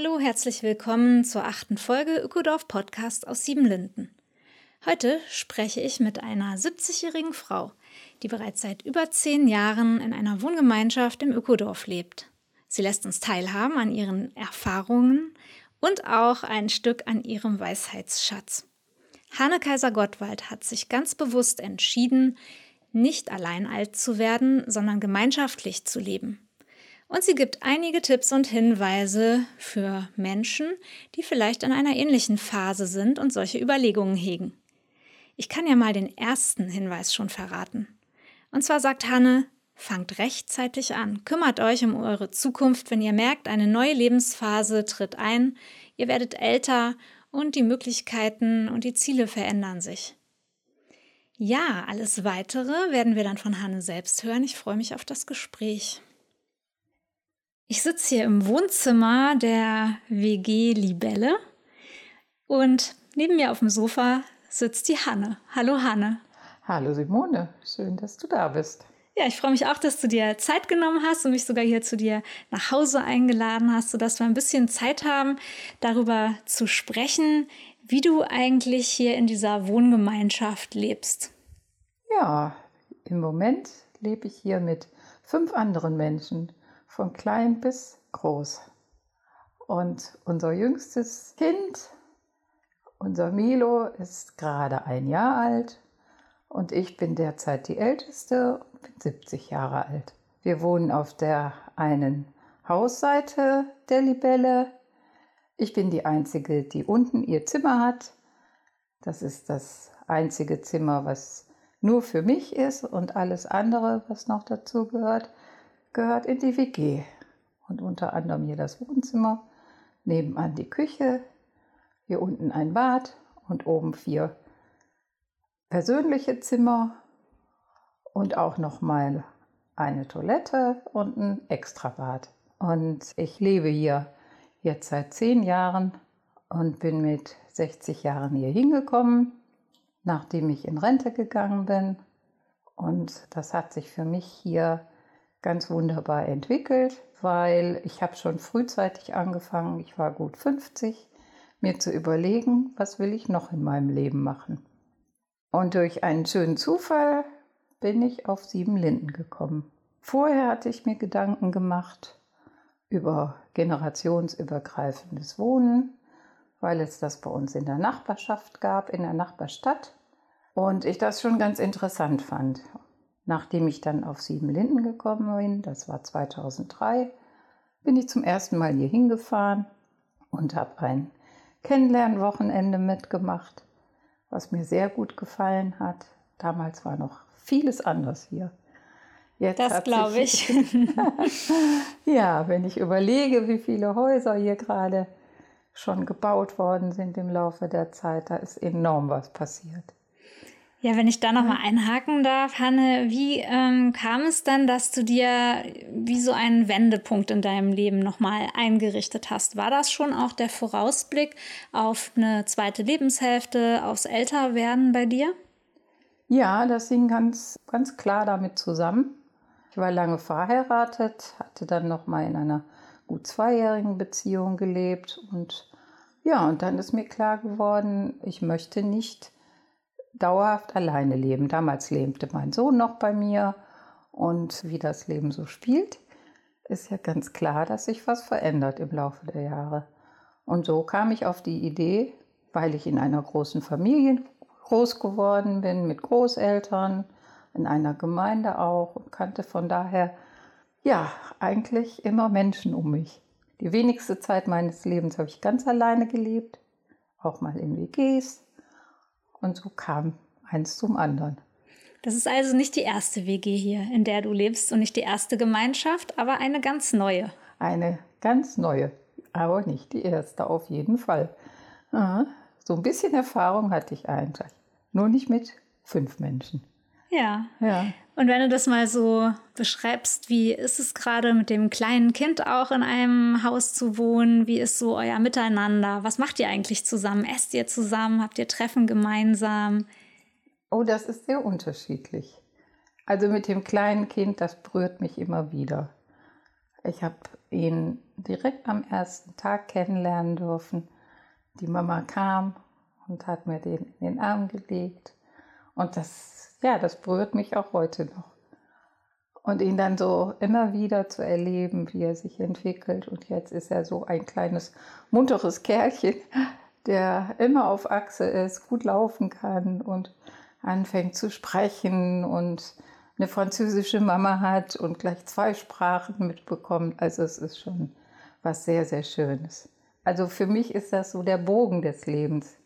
Hallo, herzlich willkommen zur achten Folge Ökodorf Podcast aus Siebenlinden. Heute spreche ich mit einer 70-jährigen Frau, die bereits seit über zehn Jahren in einer Wohngemeinschaft im Ökodorf lebt. Sie lässt uns teilhaben an ihren Erfahrungen und auch ein Stück an ihrem Weisheitsschatz. Hanne Kaiser Gottwald hat sich ganz bewusst entschieden, nicht allein alt zu werden, sondern gemeinschaftlich zu leben. Und sie gibt einige Tipps und Hinweise für Menschen, die vielleicht in einer ähnlichen Phase sind und solche Überlegungen hegen. Ich kann ja mal den ersten Hinweis schon verraten. Und zwar sagt Hanne, fangt rechtzeitig an, kümmert euch um eure Zukunft, wenn ihr merkt, eine neue Lebensphase tritt ein, ihr werdet älter und die Möglichkeiten und die Ziele verändern sich. Ja, alles weitere werden wir dann von Hanne selbst hören. Ich freue mich auf das Gespräch. Ich sitze hier im Wohnzimmer der WG Libelle und neben mir auf dem Sofa sitzt die Hanne. Hallo Hanne. Hallo Simone, schön, dass du da bist. Ja, ich freue mich auch, dass du dir Zeit genommen hast und mich sogar hier zu dir nach Hause eingeladen hast, sodass wir ein bisschen Zeit haben, darüber zu sprechen, wie du eigentlich hier in dieser Wohngemeinschaft lebst. Ja, im Moment lebe ich hier mit fünf anderen Menschen von klein bis groß. Und unser jüngstes Kind, unser Milo, ist gerade ein Jahr alt und ich bin derzeit die älteste und bin 70 Jahre alt. Wir wohnen auf der einen Hausseite der Libelle. Ich bin die Einzige, die unten ihr Zimmer hat. Das ist das einzige Zimmer, was nur für mich ist und alles andere, was noch dazu gehört, gehört in die WG und unter anderem hier das Wohnzimmer, nebenan die Küche, hier unten ein Bad und oben vier persönliche Zimmer und auch noch mal eine Toilette und ein Extrabad. Und ich lebe hier jetzt seit zehn Jahren und bin mit 60 Jahren hier hingekommen, nachdem ich in Rente gegangen bin. Und das hat sich für mich hier ganz wunderbar entwickelt, weil ich habe schon frühzeitig angefangen, ich war gut 50, mir zu überlegen, was will ich noch in meinem Leben machen. Und durch einen schönen Zufall bin ich auf Sieben Linden gekommen. Vorher hatte ich mir Gedanken gemacht über generationsübergreifendes Wohnen, weil es das bei uns in der Nachbarschaft gab, in der Nachbarstadt. Und ich das schon ganz interessant fand. Nachdem ich dann auf Sieben Linden gekommen bin, das war 2003, bin ich zum ersten Mal hier hingefahren und habe ein Kennenlernwochenende mitgemacht, was mir sehr gut gefallen hat. Damals war noch vieles anders hier. Jetzt das glaube ich. ja, wenn ich überlege, wie viele Häuser hier gerade schon gebaut worden sind im Laufe der Zeit, da ist enorm was passiert. Ja, wenn ich da nochmal einhaken darf, Hanne, wie ähm, kam es dann, dass du dir wie so einen Wendepunkt in deinem Leben nochmal eingerichtet hast? War das schon auch der Vorausblick auf eine zweite Lebenshälfte, aufs Älterwerden bei dir? Ja, das hing ganz, ganz klar damit zusammen. Ich war lange verheiratet, hatte dann nochmal in einer gut zweijährigen Beziehung gelebt und ja, und dann ist mir klar geworden, ich möchte nicht dauerhaft alleine leben. Damals lebte mein Sohn noch bei mir und wie das Leben so spielt, ist ja ganz klar, dass sich was verändert im Laufe der Jahre. Und so kam ich auf die Idee, weil ich in einer großen Familie groß geworden bin, mit Großeltern, in einer Gemeinde auch und kannte von daher ja eigentlich immer Menschen um mich. Die wenigste Zeit meines Lebens habe ich ganz alleine gelebt, auch mal in WGs, und so kam eins zum anderen. Das ist also nicht die erste WG hier, in der du lebst und nicht die erste Gemeinschaft, aber eine ganz neue. Eine ganz neue, aber nicht die erste auf jeden Fall. Ja, so ein bisschen Erfahrung hatte ich eigentlich, nur nicht mit fünf Menschen. Ja. ja. Und wenn du das mal so beschreibst, wie ist es gerade mit dem kleinen Kind auch in einem Haus zu wohnen? Wie ist so euer Miteinander? Was macht ihr eigentlich zusammen? Esst ihr zusammen? Habt ihr Treffen gemeinsam? Oh, das ist sehr unterschiedlich. Also mit dem kleinen Kind, das berührt mich immer wieder. Ich habe ihn direkt am ersten Tag kennenlernen dürfen. Die Mama kam und hat mir den in den Arm gelegt. Und das, ja, das berührt mich auch heute noch. Und ihn dann so immer wieder zu erleben, wie er sich entwickelt. Und jetzt ist er so ein kleines, munteres Kerlchen, der immer auf Achse ist, gut laufen kann und anfängt zu sprechen und eine französische Mama hat und gleich zwei Sprachen mitbekommt. Also es ist schon was sehr, sehr Schönes. Also für mich ist das so der Bogen des Lebens.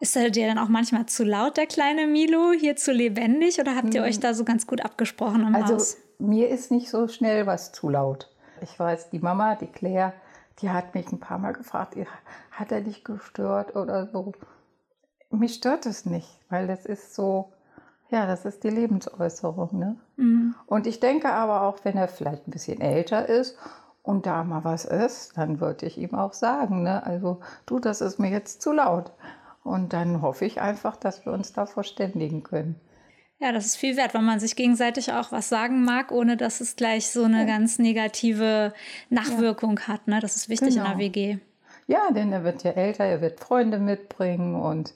Ist er dir dann auch manchmal zu laut, der kleine Milo, hier zu lebendig? Oder habt ihr euch hm. da so ganz gut abgesprochen im also, Haus? Mir ist nicht so schnell was zu laut. Ich weiß, die Mama, die Claire, die hat mich ein paar Mal gefragt, hat er dich gestört oder so. Mich stört es nicht, weil das ist so, ja, das ist die Lebensäußerung. Ne? Mhm. Und ich denke aber auch, wenn er vielleicht ein bisschen älter ist und da mal was ist, dann würde ich ihm auch sagen, ne? also du, das ist mir jetzt zu laut. Und dann hoffe ich einfach, dass wir uns da verständigen können. Ja, das ist viel wert, weil man sich gegenseitig auch was sagen mag, ohne dass es gleich so eine ja. ganz negative Nachwirkung ja. hat. Ne? Das ist wichtig genau. in der WG. Ja, denn er wird ja älter, er wird Freunde mitbringen und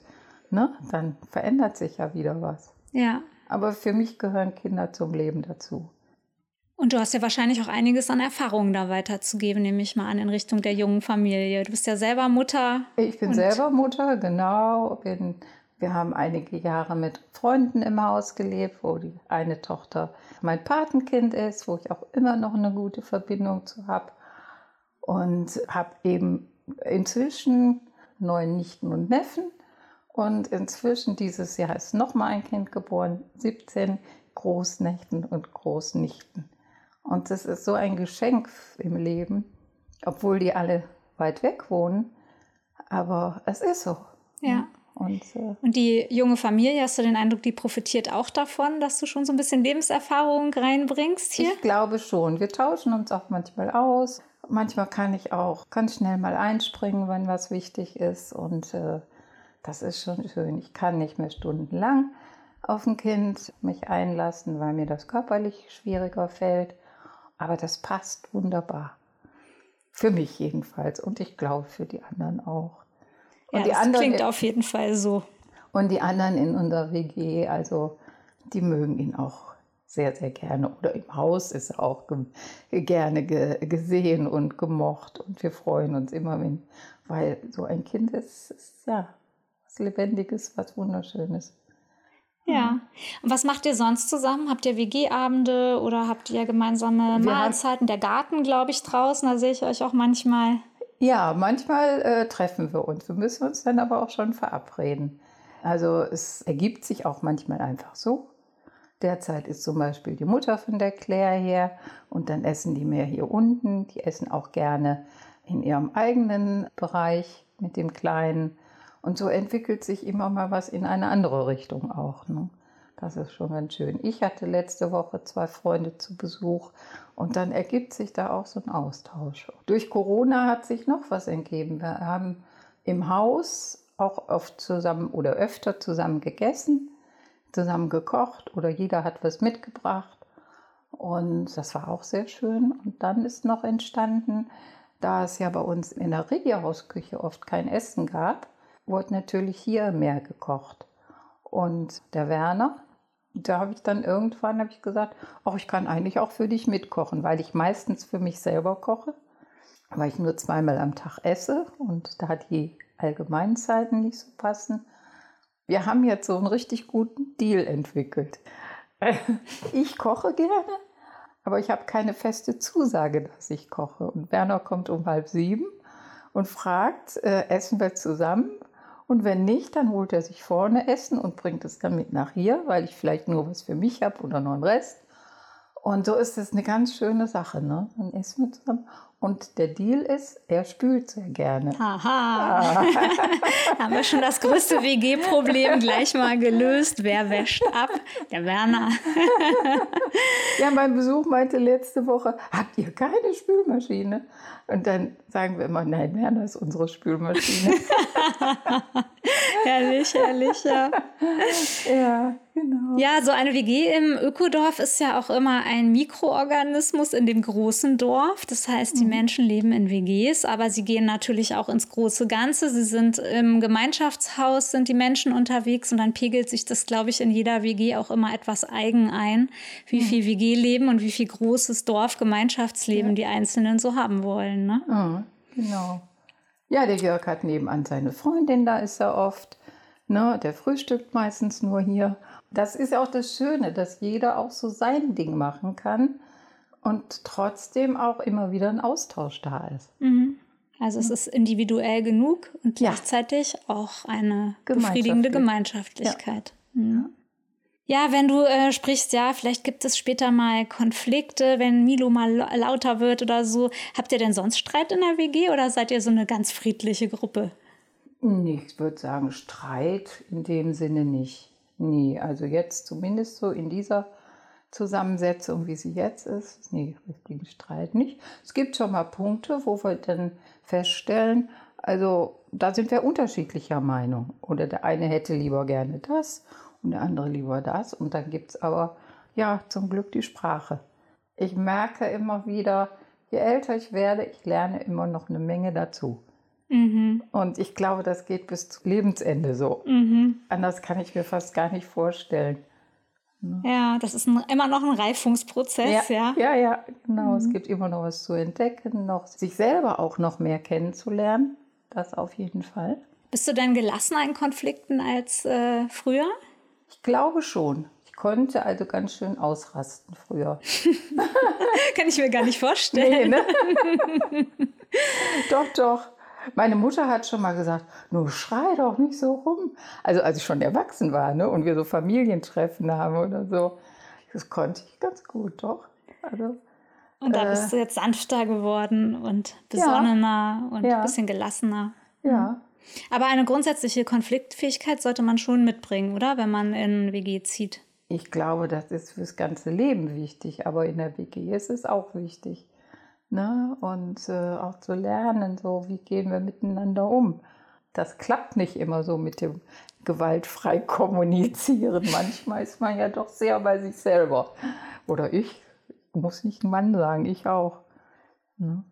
ne, dann verändert sich ja wieder was. Ja. Aber für mich gehören Kinder zum Leben dazu. Und du hast ja wahrscheinlich auch einiges an Erfahrungen da weiterzugeben, nehme ich mal an, in Richtung der jungen Familie. Du bist ja selber Mutter. Ich bin selber Mutter, genau. Bin, wir haben einige Jahre mit Freunden im Haus gelebt, wo die eine Tochter mein Patenkind ist, wo ich auch immer noch eine gute Verbindung zu habe. Und habe eben inzwischen neun Nichten und Neffen. Und inzwischen dieses Jahr ist noch mal ein Kind geboren, 17 Großnächten und Großnichten. Und das ist so ein Geschenk im Leben, obwohl die alle weit weg wohnen. Aber es ist so. Ja. Und, äh, und, die junge Familie, hast du den Eindruck, die profitiert auch davon, dass du schon so ein bisschen Lebenserfahrung reinbringst hier? Ich glaube schon. Wir tauschen uns auch manchmal aus. Manchmal kann ich auch ganz schnell mal einspringen, wenn was wichtig ist. Und äh, das ist schon schön. Ich kann nicht mehr stundenlang auf ein Kind mich einlassen, weil mir das körperlich schwieriger fällt. Aber das passt wunderbar. Für mich jedenfalls und ich glaube für die anderen auch. Und ja, die das anderen klingt auf jeden Fall so. Und die anderen in unserer WG, also die mögen ihn auch sehr, sehr gerne. Oder im Haus ist er auch ge gerne ge gesehen und gemocht. Und wir freuen uns immer, wenn, weil so ein Kind ist, ist ja was Lebendiges, was Wunderschönes. Ja. Mhm. Und was macht ihr sonst zusammen? Habt ihr WG-Abende oder habt ihr gemeinsame wir Mahlzeiten? Der Garten, glaube ich, draußen, da sehe ich euch auch manchmal. Ja, manchmal äh, treffen wir uns. Wir müssen uns dann aber auch schon verabreden. Also es ergibt sich auch manchmal einfach so. Derzeit ist zum Beispiel die Mutter von der Claire hier und dann essen die mehr hier unten. Die essen auch gerne in ihrem eigenen Bereich mit dem Kleinen. Und so entwickelt sich immer mal was in eine andere Richtung auch. Ne? Das ist schon ganz schön. Ich hatte letzte Woche zwei Freunde zu Besuch und dann ergibt sich da auch so ein Austausch. Durch Corona hat sich noch was entgeben. Wir haben im Haus auch oft zusammen oder öfter zusammen gegessen, zusammen gekocht oder jeder hat was mitgebracht. Und das war auch sehr schön. Und dann ist noch entstanden, da es ja bei uns in der Regierhausküche oft kein Essen gab, wurde natürlich hier mehr gekocht. Und der Werner, da habe ich dann irgendwann ich gesagt, auch ich kann eigentlich auch für dich mitkochen, weil ich meistens für mich selber koche, weil ich nur zweimal am Tag esse und da die Allgemeinzeiten nicht so passen. Wir haben jetzt so einen richtig guten Deal entwickelt. Ich koche gerne, aber ich habe keine feste Zusage, dass ich koche. Und Werner kommt um halb sieben und fragt, äh, essen wir zusammen? Und wenn nicht, dann holt er sich vorne Essen und bringt es dann mit nach hier, weil ich vielleicht nur was für mich habe oder noch einen Rest. Und so ist es eine ganz schöne Sache. Ne? Dann essen wir zusammen. Und der Deal ist, er spült sehr gerne. Aha. Ah. Haben wir schon das größte WG-Problem gleich mal gelöst. Wer wäscht ab? Der Werner. ja, mein Besuch meinte letzte Woche, habt ihr keine Spülmaschine? Und dann sagen wir immer, nein, Werner ist unsere Spülmaschine. herrlich, herrlich, ja. Ja, genau. Ja, so eine WG im Ökodorf ist ja auch immer ein Mikroorganismus in dem großen Dorf. Das heißt, die mhm. Menschen leben in WGs, aber sie gehen natürlich auch ins große Ganze. Sie sind im Gemeinschaftshaus, sind die Menschen unterwegs und dann pegelt sich das, glaube ich, in jeder WG auch immer etwas eigen ein, wie mhm. viel WG-Leben und wie viel großes Dorf-Gemeinschaftsleben ja. die Einzelnen so haben wollen. Ne? Mhm, genau. Ja, der Jörg hat nebenan seine Freundin, da ist er oft. Ne, der frühstückt meistens nur hier. Das ist auch das Schöne, dass jeder auch so sein Ding machen kann und trotzdem auch immer wieder ein Austausch da ist. Mhm. Also es ist individuell genug und gleichzeitig ja. auch eine befriedigende Gemeinschaftlichkeit. Ja. Mhm. Ja, wenn du äh, sprichst, ja, vielleicht gibt es später mal Konflikte, wenn Milo mal lauter wird oder so. Habt ihr denn sonst Streit in der WG oder seid ihr so eine ganz friedliche Gruppe? Ich würde sagen, Streit in dem Sinne nicht. Nee, also jetzt zumindest so in dieser Zusammensetzung, wie sie jetzt ist, nee, richtigen Streit nicht. Es gibt schon mal Punkte, wo wir dann feststellen, also da sind wir unterschiedlicher Meinung. Oder der eine hätte lieber gerne das und der andere lieber das. Und dann gibt es aber, ja, zum Glück die Sprache. Ich merke immer wieder, je älter ich werde, ich lerne immer noch eine Menge dazu. Mhm. Und ich glaube, das geht bis zum Lebensende so. Mhm. Anders kann ich mir fast gar nicht vorstellen. Ne? Ja, das ist ein, immer noch ein Reifungsprozess, ja. Ja, ja, ja genau. Mhm. Es gibt immer noch was zu entdecken, noch sich selber auch noch mehr kennenzulernen. Das auf jeden Fall. Bist du denn gelassener in Konflikten als äh, früher? Ich glaube schon. Ich konnte also ganz schön ausrasten früher. Kann ich mir gar nicht vorstellen. Nee, ne? doch, doch. Meine Mutter hat schon mal gesagt, nur schrei doch nicht so rum. Also als ich schon erwachsen war ne, und wir so Familientreffen haben oder so. Das konnte ich ganz gut, doch. Also, und da äh, bist du jetzt sanfter geworden und besonnener ja, und ja. ein bisschen gelassener. Ja, mhm. Aber eine grundsätzliche Konfliktfähigkeit sollte man schon mitbringen, oder? Wenn man in WG zieht. Ich glaube, das ist fürs ganze Leben wichtig, aber in der WG ist es auch wichtig. Ne? Und äh, auch zu lernen, so wie gehen wir miteinander um. Das klappt nicht immer so mit dem gewaltfrei kommunizieren. Manchmal ist man ja doch sehr bei sich selber. Oder ich, muss nicht Mann sagen, ich auch. Ne?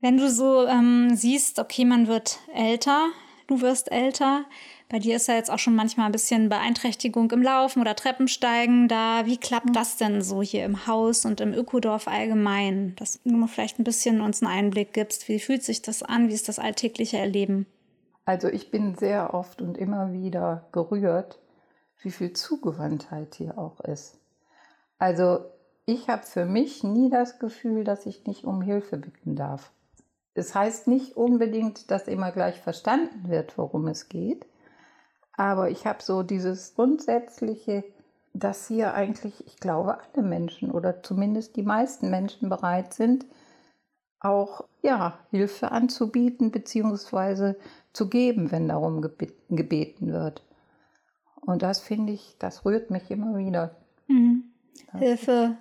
Wenn du so ähm, siehst, okay, man wird älter, du wirst älter. Bei dir ist ja jetzt auch schon manchmal ein bisschen Beeinträchtigung im Laufen oder Treppensteigen da. Wie klappt mhm. das denn so hier im Haus und im Ökodorf allgemein? Dass du vielleicht ein bisschen uns einen Einblick gibst. Wie fühlt sich das an? Wie ist das alltägliche Erleben? Also ich bin sehr oft und immer wieder gerührt, wie viel Zugewandtheit hier auch ist. Also ich habe für mich nie das Gefühl, dass ich nicht um Hilfe bitten darf. Es heißt nicht unbedingt, dass immer gleich verstanden wird, worum es geht. Aber ich habe so dieses grundsätzliche, dass hier eigentlich, ich glaube, alle Menschen oder zumindest die meisten Menschen bereit sind, auch ja, Hilfe anzubieten bzw. zu geben, wenn darum gebeten wird. Und das finde ich, das rührt mich immer wieder. Mhm. Hilfe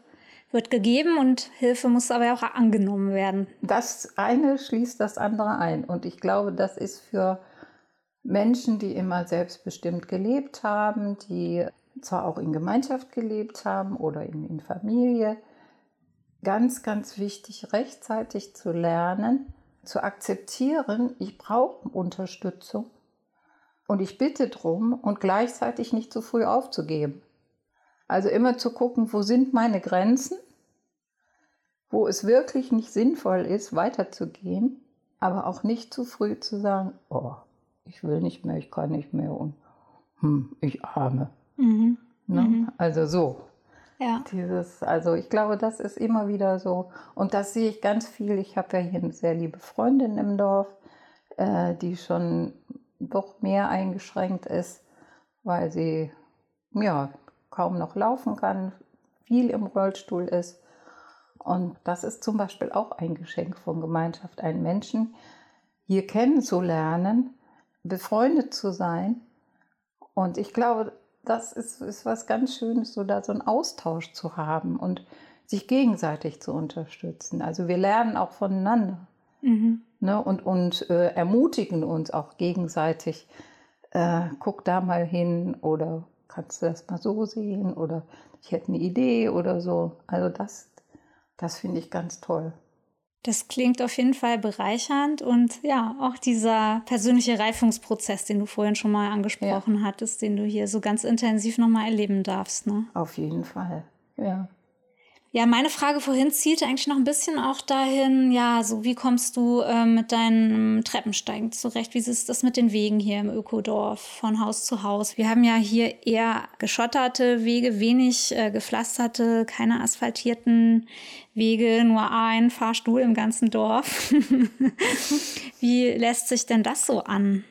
wird gegeben und Hilfe muss aber auch angenommen werden. Das eine schließt das andere ein. Und ich glaube, das ist für Menschen, die immer selbstbestimmt gelebt haben, die zwar auch in Gemeinschaft gelebt haben oder in, in Familie, ganz, ganz wichtig, rechtzeitig zu lernen, zu akzeptieren, ich brauche Unterstützung und ich bitte darum und gleichzeitig nicht zu früh aufzugeben. Also immer zu gucken, wo sind meine Grenzen, wo es wirklich nicht sinnvoll ist, weiterzugehen, aber auch nicht zu früh zu sagen, oh, ich will nicht mehr, ich kann nicht mehr und hm, ich arme. Mhm. Ne? Mhm. Also so. Ja. Dieses, also ich glaube, das ist immer wieder so. Und das sehe ich ganz viel. Ich habe ja hier eine sehr liebe Freundin im Dorf, äh, die schon doch mehr eingeschränkt ist, weil sie ja kaum noch laufen kann, viel im Rollstuhl ist. Und das ist zum Beispiel auch ein Geschenk von Gemeinschaft, einen Menschen hier kennenzulernen, befreundet zu sein. Und ich glaube, das ist, ist was ganz Schönes, so da so einen Austausch zu haben und sich gegenseitig zu unterstützen. Also wir lernen auch voneinander mhm. ne, und, und äh, ermutigen uns auch gegenseitig. Äh, guck da mal hin oder kannst du das mal so sehen oder ich hätte eine Idee oder so. Also das, das finde ich ganz toll. Das klingt auf jeden Fall bereichernd und ja, auch dieser persönliche Reifungsprozess, den du vorhin schon mal angesprochen ja. hattest, den du hier so ganz intensiv nochmal erleben darfst. Ne? Auf jeden Fall, ja. Ja, meine Frage vorhin zielte eigentlich noch ein bisschen auch dahin, ja, so wie kommst du äh, mit deinem Treppensteigen zurecht? Wie ist das mit den Wegen hier im Ökodorf von Haus zu Haus? Wir haben ja hier eher geschotterte Wege, wenig äh, gepflasterte, keine asphaltierten Wege, nur ein Fahrstuhl im ganzen Dorf. wie lässt sich denn das so an?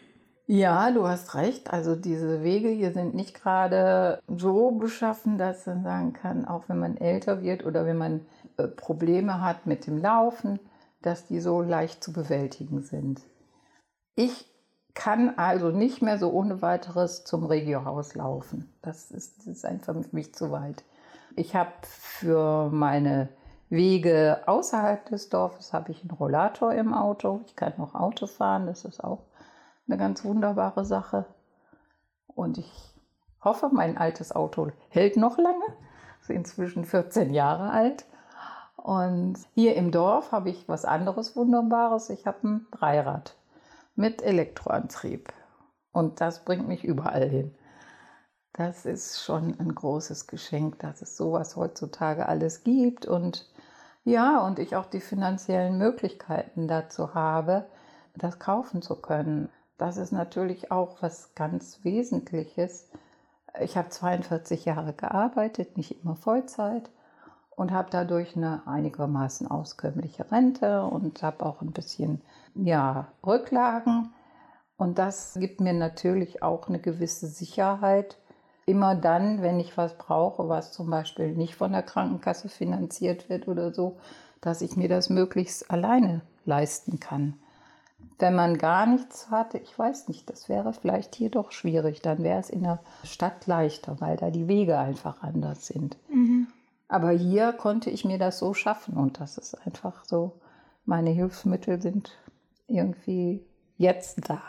Ja, du hast recht. Also diese Wege hier sind nicht gerade so beschaffen, dass man sagen kann, auch wenn man älter wird oder wenn man äh, Probleme hat mit dem Laufen, dass die so leicht zu bewältigen sind. Ich kann also nicht mehr so ohne weiteres zum Regiohaus laufen. Das ist, das ist einfach für mich zu weit. Ich habe für meine Wege außerhalb des Dorfes habe ich einen Rollator im Auto. Ich kann noch Auto fahren, das ist auch eine ganz wunderbare Sache. Und ich hoffe, mein altes Auto hält noch lange. Ist inzwischen 14 Jahre alt. Und hier im Dorf habe ich was anderes Wunderbares. Ich habe ein Dreirad mit Elektroantrieb. Und das bringt mich überall hin. Das ist schon ein großes Geschenk, dass es sowas heutzutage alles gibt. Und ja, und ich auch die finanziellen Möglichkeiten dazu habe, das kaufen zu können das ist natürlich auch was ganz Wesentliches. Ich habe 42 Jahre gearbeitet, nicht immer Vollzeit und habe dadurch eine einigermaßen auskömmliche Rente und habe auch ein bisschen ja, Rücklagen. Und das gibt mir natürlich auch eine gewisse Sicherheit. Immer dann, wenn ich was brauche, was zum Beispiel nicht von der Krankenkasse finanziert wird oder so, dass ich mir das möglichst alleine leisten kann. Wenn man gar nichts hatte, ich weiß nicht, das wäre vielleicht hier doch schwierig. Dann wäre es in der Stadt leichter, weil da die Wege einfach anders sind. Mhm. Aber hier konnte ich mir das so schaffen und das ist einfach so, meine Hilfsmittel sind irgendwie jetzt da.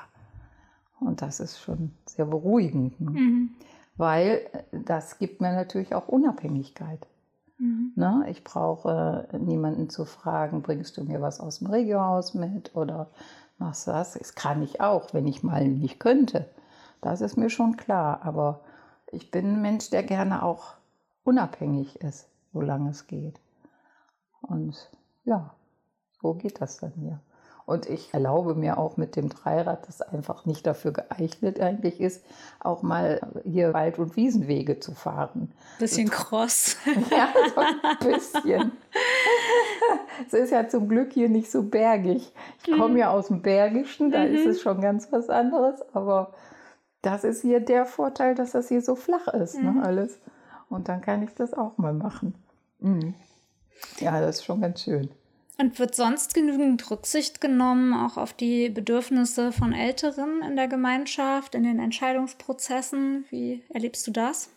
Und das ist schon sehr beruhigend, ne? mhm. weil das gibt mir natürlich auch Unabhängigkeit. Mhm. Ne? Ich brauche niemanden zu fragen, bringst du mir was aus dem Regiohaus mit oder machst du das? Das kann ich auch, wenn ich mal nicht könnte. Das ist mir schon klar. Aber ich bin ein Mensch, der gerne auch unabhängig ist, solange es geht. Und ja, so geht das dann hier. Und ich erlaube mir auch mit dem Dreirad, das einfach nicht dafür geeignet eigentlich ist, auch mal hier Wald- und Wiesenwege zu fahren. Bisschen kross. ja, so ein bisschen. es ist ja zum Glück hier nicht so bergig. Ich komme mhm. ja aus dem Bergischen, da mhm. ist es schon ganz was anderes, aber das ist hier der Vorteil, dass das hier so flach ist, ne, mhm. ne, alles. Und dann kann ich das auch mal machen. Mhm. Ja, das ist schon ganz schön. Und wird sonst genügend Rücksicht genommen, auch auf die Bedürfnisse von Älteren in der Gemeinschaft, in den Entscheidungsprozessen? Wie erlebst du das?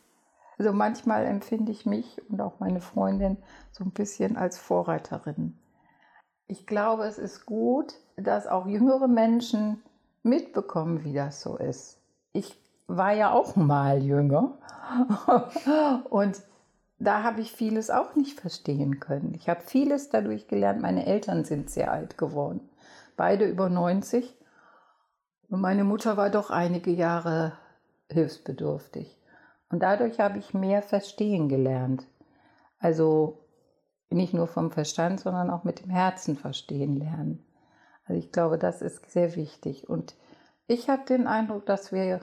Also manchmal empfinde ich mich und auch meine Freundin so ein bisschen als Vorreiterin. Ich glaube, es ist gut, dass auch jüngere Menschen mitbekommen, wie das so ist. Ich war ja auch mal jünger und da habe ich vieles auch nicht verstehen können. Ich habe vieles dadurch gelernt. Meine Eltern sind sehr alt geworden, beide über 90. Und meine Mutter war doch einige Jahre hilfsbedürftig. Und dadurch habe ich mehr verstehen gelernt. Also nicht nur vom Verstand, sondern auch mit dem Herzen verstehen lernen. Also ich glaube, das ist sehr wichtig. Und ich habe den Eindruck, dass wir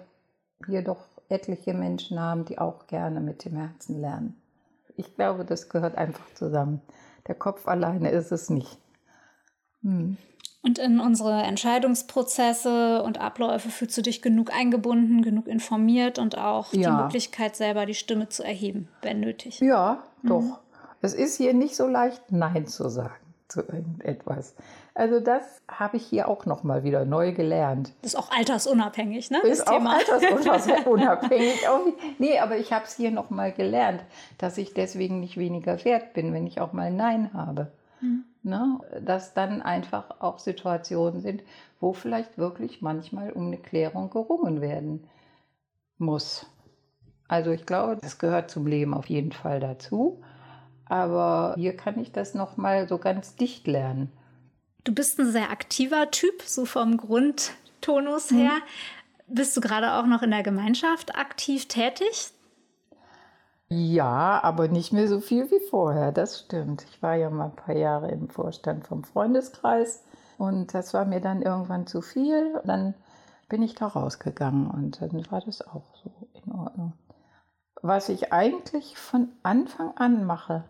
hier doch etliche Menschen haben, die auch gerne mit dem Herzen lernen. Ich glaube, das gehört einfach zusammen. Der Kopf alleine ist es nicht. Hm. Und in unsere Entscheidungsprozesse und Abläufe fühlst du dich genug eingebunden, genug informiert und auch ja. die Möglichkeit, selber die Stimme zu erheben, wenn nötig. Ja, doch. Mhm. Es ist hier nicht so leicht, Nein zu sagen zu irgendetwas. Also das habe ich hier auch noch mal wieder neu gelernt. Das ist auch altersunabhängig, ne? Ist das auch Thema. altersunabhängig. nee, aber ich habe es hier noch mal gelernt, dass ich deswegen nicht weniger wert bin, wenn ich auch mal Nein habe. Mhm. Ne? Dass dann einfach auch Situationen sind, wo vielleicht wirklich manchmal um eine Klärung gerungen werden muss. Also ich glaube, das gehört zum Leben auf jeden Fall dazu. Aber hier kann ich das noch mal so ganz dicht lernen. Du bist ein sehr aktiver Typ, so vom Grundtonus her. Mhm. Bist du gerade auch noch in der Gemeinschaft aktiv tätig? Ja, aber nicht mehr so viel wie vorher, das stimmt. Ich war ja mal ein paar Jahre im Vorstand vom Freundeskreis und das war mir dann irgendwann zu viel. Dann bin ich da rausgegangen und dann war das auch so in Ordnung. Was ich eigentlich von Anfang an mache,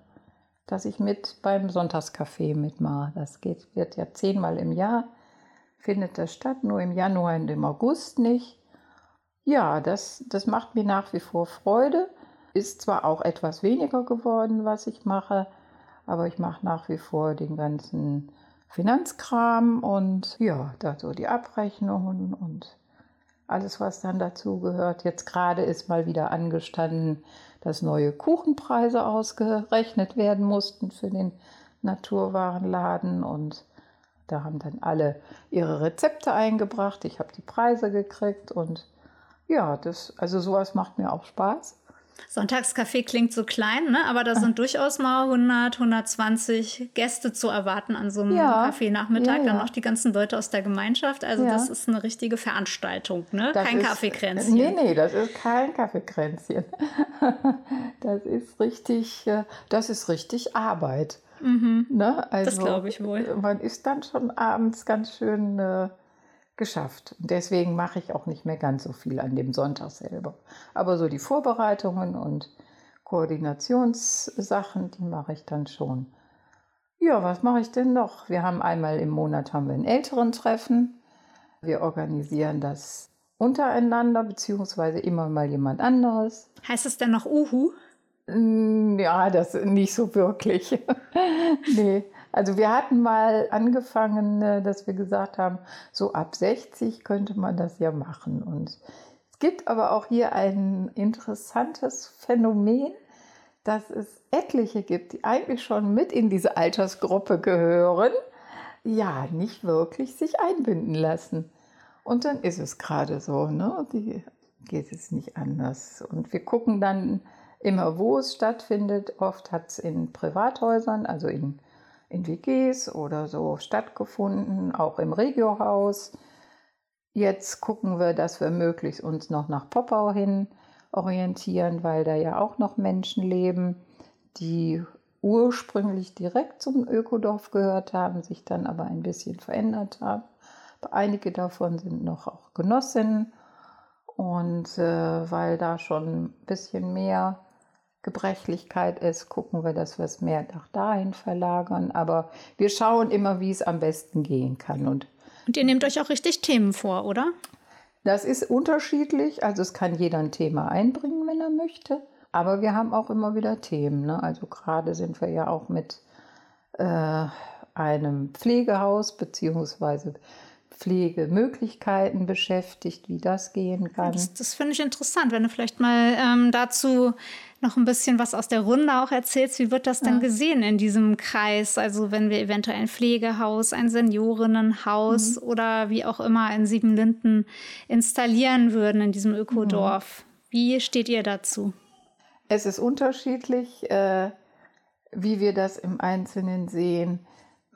dass ich mit beim Sonntagscafé mitmache. Das geht, wird ja zehnmal im Jahr, findet das statt, nur im Januar und im August nicht. Ja, das, das macht mir nach wie vor Freude. Ist zwar auch etwas weniger geworden, was ich mache, aber ich mache nach wie vor den ganzen Finanzkram und ja, da so die Abrechnungen und alles, was dann dazu gehört. Jetzt gerade ist mal wieder angestanden, dass neue Kuchenpreise ausgerechnet werden mussten für den Naturwarenladen und da haben dann alle ihre Rezepte eingebracht. Ich habe die Preise gekriegt und ja, das, also sowas macht mir auch Spaß. Sonntagscafé klingt so klein, ne? aber da sind durchaus mal 100, 120 Gäste zu erwarten an so einem ja, Kaffeenachmittag. Ja, ja. Dann noch die ganzen Leute aus der Gemeinschaft. Also das ist eine richtige Veranstaltung, ne? Das kein ist, Kaffeekränzchen. Nee, nee, das ist kein Kaffeekränzchen. das ist richtig, äh, das ist richtig Arbeit. Mhm. Ne? Also, das glaube ich wohl. Man ist dann schon abends ganz schön äh, geschafft. Und deswegen mache ich auch nicht mehr ganz so viel an dem Sonntag selber. Aber so die Vorbereitungen und Koordinationssachen, die mache ich dann schon. Ja, was mache ich denn noch? Wir haben einmal im Monat haben wir ein älteren Treffen. Wir organisieren das untereinander, beziehungsweise immer mal jemand anderes. Heißt es denn noch Uhu? Ja, das nicht so wirklich. nee, also wir hatten mal angefangen, äh, dass wir gesagt haben, so ab 60 könnte man das ja machen. Und es gibt aber auch hier ein interessantes Phänomen, dass es etliche gibt, die eigentlich schon mit in diese Altersgruppe gehören, ja, nicht wirklich sich einbinden lassen. Und dann ist es gerade so, ne? Die geht es nicht anders. Und wir gucken dann immer, wo es stattfindet. Oft hat es in Privathäusern, also in in WGs oder so stattgefunden, auch im Regiohaus. Jetzt gucken wir, dass wir möglichst uns noch nach Poppau hin orientieren, weil da ja auch noch Menschen leben, die ursprünglich direkt zum Ökodorf gehört haben, sich dann aber ein bisschen verändert haben. Einige davon sind noch auch Genossinnen und äh, weil da schon ein bisschen mehr Gebrechlichkeit ist, gucken wir, dass wir es mehr nach dahin verlagern. Aber wir schauen immer, wie es am besten gehen kann. Und, und ihr nehmt euch auch richtig Themen vor, oder? Das ist unterschiedlich. Also es kann jeder ein Thema einbringen, wenn er möchte. Aber wir haben auch immer wieder Themen. Ne? Also gerade sind wir ja auch mit äh, einem Pflegehaus beziehungsweise Pflegemöglichkeiten beschäftigt, wie das gehen kann. Das, das finde ich interessant, wenn du vielleicht mal ähm, dazu noch ein bisschen was aus der Runde auch erzählst. Wie wird das denn ja. gesehen in diesem Kreis? Also wenn wir eventuell ein Pflegehaus, ein Seniorinnenhaus mhm. oder wie auch immer in Siebenlinden installieren würden in diesem Ökodorf. Mhm. Wie steht ihr dazu? Es ist unterschiedlich, äh, wie wir das im Einzelnen sehen.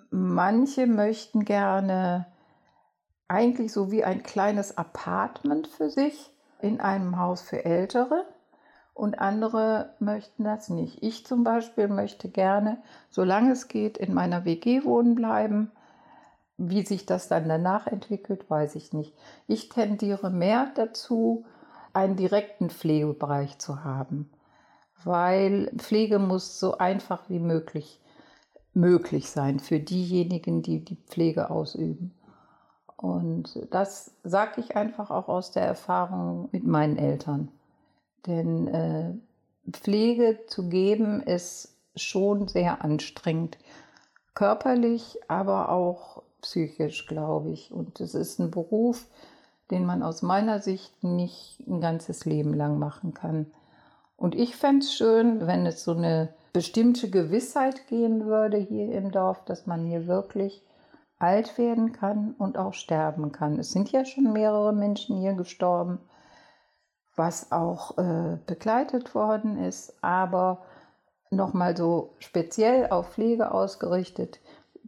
Manche möchten gerne eigentlich so wie ein kleines Apartment für sich in einem Haus für Ältere und andere möchten das nicht. Ich zum Beispiel möchte gerne, solange es geht, in meiner WG wohnen bleiben. Wie sich das dann danach entwickelt, weiß ich nicht. Ich tendiere mehr dazu, einen direkten Pflegebereich zu haben, weil Pflege muss so einfach wie möglich möglich sein für diejenigen, die die Pflege ausüben. Und das sage ich einfach auch aus der Erfahrung mit meinen Eltern. Denn äh, Pflege zu geben ist schon sehr anstrengend. Körperlich, aber auch psychisch, glaube ich. Und es ist ein Beruf, den man aus meiner Sicht nicht ein ganzes Leben lang machen kann. Und ich fände es schön, wenn es so eine bestimmte Gewissheit gehen würde hier im Dorf, dass man hier wirklich alt werden kann und auch sterben kann. Es sind ja schon mehrere Menschen hier gestorben, was auch äh, begleitet worden ist, aber nochmal so speziell auf Pflege ausgerichtet,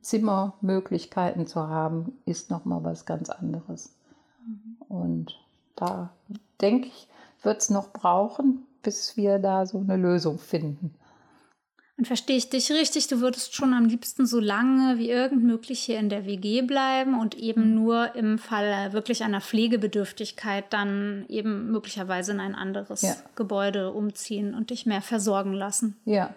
Zimmermöglichkeiten zu haben, ist nochmal was ganz anderes. Mhm. Und da denke ich, wird es noch brauchen, bis wir da so eine Lösung finden. Und verstehe ich dich richtig, du würdest schon am liebsten so lange wie irgend möglich hier in der WG bleiben und eben mhm. nur im Fall wirklich einer Pflegebedürftigkeit dann eben möglicherweise in ein anderes ja. Gebäude umziehen und dich mehr versorgen lassen. Ja,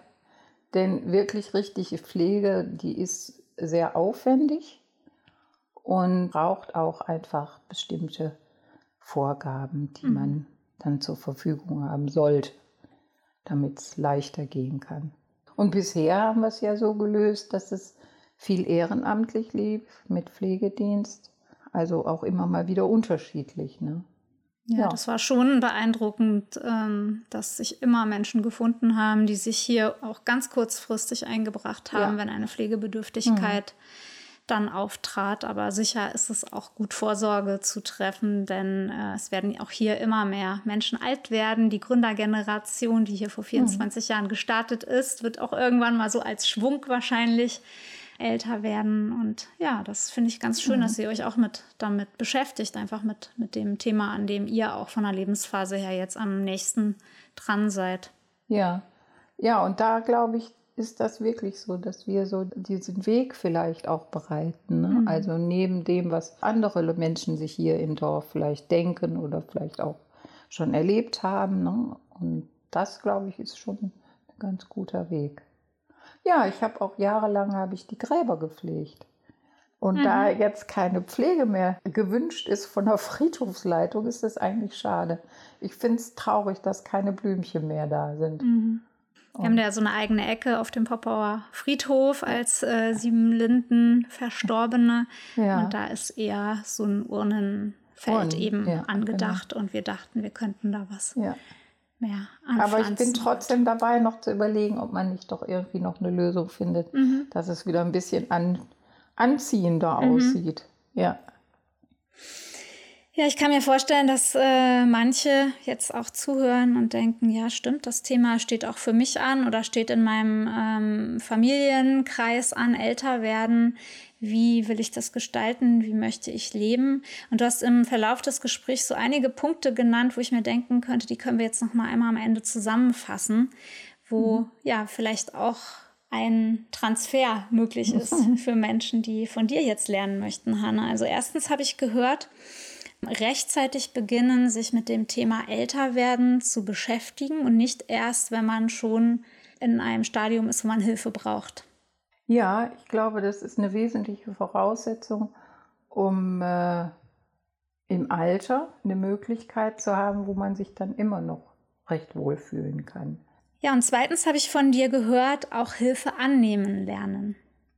denn wirklich richtige Pflege, die ist sehr aufwendig und braucht auch einfach bestimmte Vorgaben, die mhm. man dann zur Verfügung haben sollte, damit es leichter gehen kann. Und bisher haben wir es ja so gelöst, dass es viel ehrenamtlich lief mit Pflegedienst, also auch immer mal wieder unterschiedlich. Ne? Ja, ja, das war schon beeindruckend, ähm, dass sich immer Menschen gefunden haben, die sich hier auch ganz kurzfristig eingebracht haben, ja. wenn eine Pflegebedürftigkeit mhm dann auftrat. Aber sicher ist es auch gut, Vorsorge zu treffen, denn äh, es werden auch hier immer mehr Menschen alt werden. Die Gründergeneration, die hier vor 24 mhm. Jahren gestartet ist, wird auch irgendwann mal so als Schwung wahrscheinlich älter werden. Und ja, das finde ich ganz schön, mhm. dass ihr euch auch mit damit beschäftigt, einfach mit, mit dem Thema, an dem ihr auch von der Lebensphase her jetzt am nächsten dran seid. Ja, ja, und da glaube ich, ist das wirklich so, dass wir so diesen Weg vielleicht auch bereiten. Ne? Mhm. Also neben dem, was andere Menschen sich hier im Dorf vielleicht denken oder vielleicht auch schon erlebt haben. Ne? Und das, glaube ich, ist schon ein ganz guter Weg. Ja, ich habe auch jahrelang habe ich die Gräber gepflegt. Und mhm. da jetzt keine Pflege mehr gewünscht ist von der Friedhofsleitung, ist das eigentlich schade. Ich finde es traurig, dass keine Blümchen mehr da sind. Mhm. Wir haben ja so eine eigene Ecke auf dem Poppauer Friedhof als äh, Siebenlinden Verstorbene. Ja. Und da ist eher so ein Urnenfeld Urnen, eben ja, angedacht. Genau. Und wir dachten, wir könnten da was ja. mehr anpflanzen. Aber ich bin trotzdem dabei, noch zu überlegen, ob man nicht doch irgendwie noch eine Lösung findet, mhm. dass es wieder ein bisschen an, anziehender mhm. aussieht. Ja. Ja, ich kann mir vorstellen, dass äh, manche jetzt auch zuhören und denken, ja, stimmt, das Thema steht auch für mich an oder steht in meinem ähm, Familienkreis an, älter werden. Wie will ich das gestalten? Wie möchte ich leben? Und du hast im Verlauf des Gesprächs so einige Punkte genannt, wo ich mir denken könnte, die können wir jetzt noch mal einmal am Ende zusammenfassen, wo mhm. ja vielleicht auch ein Transfer möglich ist für Menschen, die von dir jetzt lernen möchten, Hanna. Also erstens habe ich gehört, rechtzeitig beginnen, sich mit dem Thema Älterwerden zu beschäftigen und nicht erst, wenn man schon in einem Stadium ist, wo man Hilfe braucht. Ja, ich glaube, das ist eine wesentliche Voraussetzung, um äh, im Alter eine Möglichkeit zu haben, wo man sich dann immer noch recht wohlfühlen kann. Ja, und zweitens habe ich von dir gehört, auch Hilfe annehmen lernen.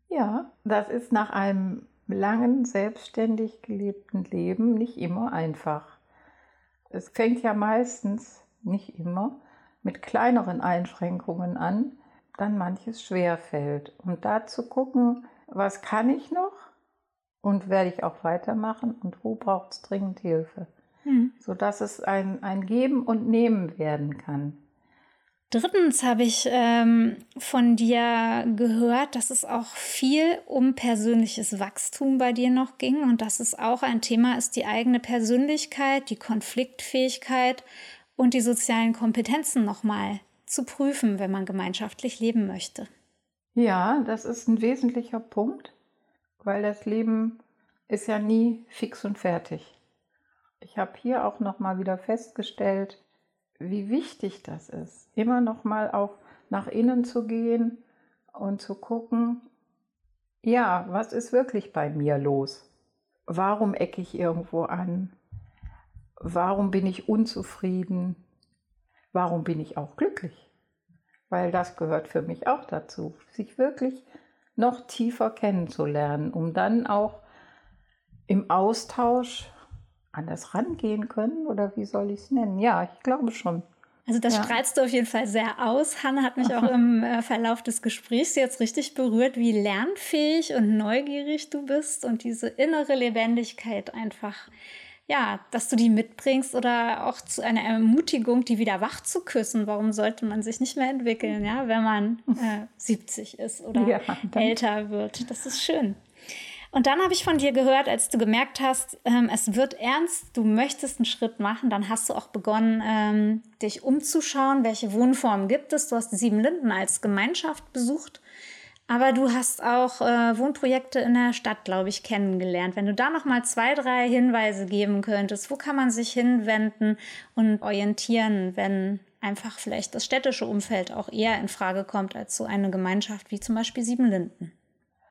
Ja, das ist nach einem langen, selbstständig gelebten Leben nicht immer einfach. Es fängt ja meistens, nicht immer, mit kleineren Einschränkungen an, dann manches schwer fällt. Und da zu gucken, was kann ich noch und werde ich auch weitermachen und wo braucht es dringend Hilfe. Hm. Sodass es ein, ein Geben und Nehmen werden kann. Drittens habe ich ähm, von dir gehört, dass es auch viel um persönliches Wachstum bei dir noch ging und dass es auch ein Thema ist, die eigene Persönlichkeit, die Konfliktfähigkeit und die sozialen Kompetenzen nochmal zu prüfen, wenn man gemeinschaftlich leben möchte. Ja, das ist ein wesentlicher Punkt, weil das Leben ist ja nie fix und fertig. Ich habe hier auch nochmal wieder festgestellt, wie wichtig das ist, immer noch mal auch nach innen zu gehen und zu gucken, ja, was ist wirklich bei mir los? Warum ecke ich irgendwo an? Warum bin ich unzufrieden? Warum bin ich auch glücklich? Weil das gehört für mich auch dazu, sich wirklich noch tiefer kennenzulernen, um dann auch im Austausch an das rangehen können oder wie soll ich es nennen? Ja, ich glaube schon. Also das ja. strahlst du auf jeden Fall sehr aus. Hanne hat mich auch im äh, Verlauf des Gesprächs jetzt richtig berührt, wie lernfähig und neugierig du bist und diese innere Lebendigkeit einfach, ja, dass du die mitbringst oder auch zu einer Ermutigung, die wieder wach zu küssen. Warum sollte man sich nicht mehr entwickeln, ja, wenn man äh, 70 ist oder ja, älter wird? Das ist schön. Und dann habe ich von dir gehört, als du gemerkt hast, ähm, es wird ernst, du möchtest einen Schritt machen, dann hast du auch begonnen, ähm, dich umzuschauen, welche Wohnformen gibt es. Du hast Sieben Linden als Gemeinschaft besucht, aber du hast auch äh, Wohnprojekte in der Stadt, glaube ich, kennengelernt. Wenn du da noch mal zwei, drei Hinweise geben könntest, wo kann man sich hinwenden und orientieren, wenn einfach vielleicht das städtische Umfeld auch eher in Frage kommt als so eine Gemeinschaft wie zum Beispiel Sieben Linden?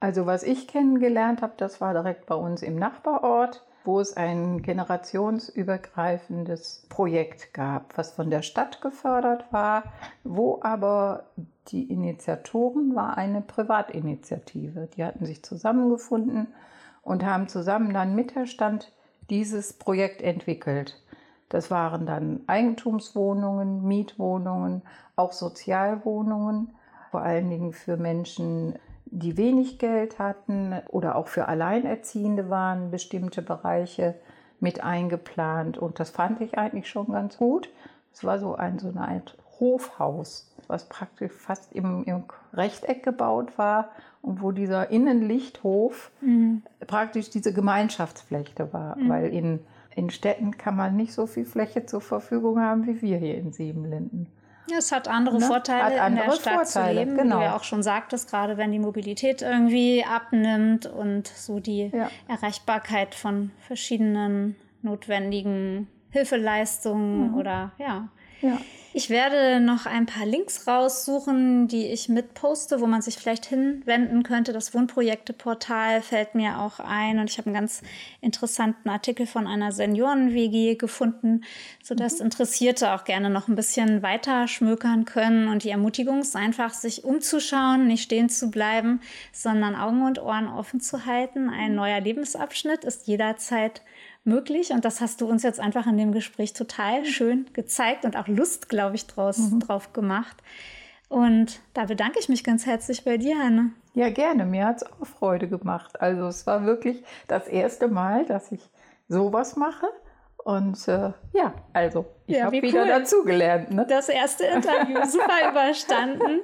Also was ich kennengelernt habe, das war direkt bei uns im Nachbarort, wo es ein generationsübergreifendes Projekt gab, was von der Stadt gefördert war, wo aber die Initiatoren war eine Privatinitiative. Die hatten sich zusammengefunden und haben zusammen dann mit der Stadt dieses Projekt entwickelt. Das waren dann Eigentumswohnungen, Mietwohnungen, auch Sozialwohnungen, vor allen Dingen für Menschen die wenig Geld hatten oder auch für Alleinerziehende waren bestimmte Bereiche mit eingeplant. Und das fand ich eigentlich schon ganz gut. Es war so ein so eine Art Hofhaus, was praktisch fast im, im Rechteck gebaut war und wo dieser Innenlichthof mhm. praktisch diese Gemeinschaftsfläche war. Mhm. Weil in, in Städten kann man nicht so viel Fläche zur Verfügung haben wie wir hier in Siebenlinden. Es hat andere ne? Vorteile, hat andere in der Stadt Vorteile, zu leben, genau. wie du ja auch schon sagtest, gerade wenn die Mobilität irgendwie abnimmt und so die ja. Erreichbarkeit von verschiedenen notwendigen Hilfeleistungen mhm. oder ja. ja. Ich werde noch ein paar Links raussuchen, die ich mitposte, wo man sich vielleicht hinwenden könnte. Das Wohnprojekte-Portal fällt mir auch ein und ich habe einen ganz interessanten Artikel von einer Senioren-WG gefunden, sodass mhm. Interessierte auch gerne noch ein bisschen weiter schmökern können. Und die Ermutigung ist einfach, sich umzuschauen, nicht stehen zu bleiben, sondern Augen und Ohren offen zu halten. Ein neuer Lebensabschnitt ist jederzeit möglich. Und das hast du uns jetzt einfach in dem Gespräch total schön gezeigt und auch Lust, glaube ich, draus, mhm. drauf gemacht. Und da bedanke ich mich ganz herzlich bei dir, Hanne. Ja, gerne. Mir hat es auch Freude gemacht. Also es war wirklich das erste Mal, dass ich sowas mache. Und äh, ja, also ich ja, habe wieder cool. dazugelernt. Ne? Das erste Interview super überstanden.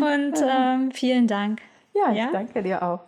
Und ähm, vielen Dank. Ja, ich ja? danke dir auch.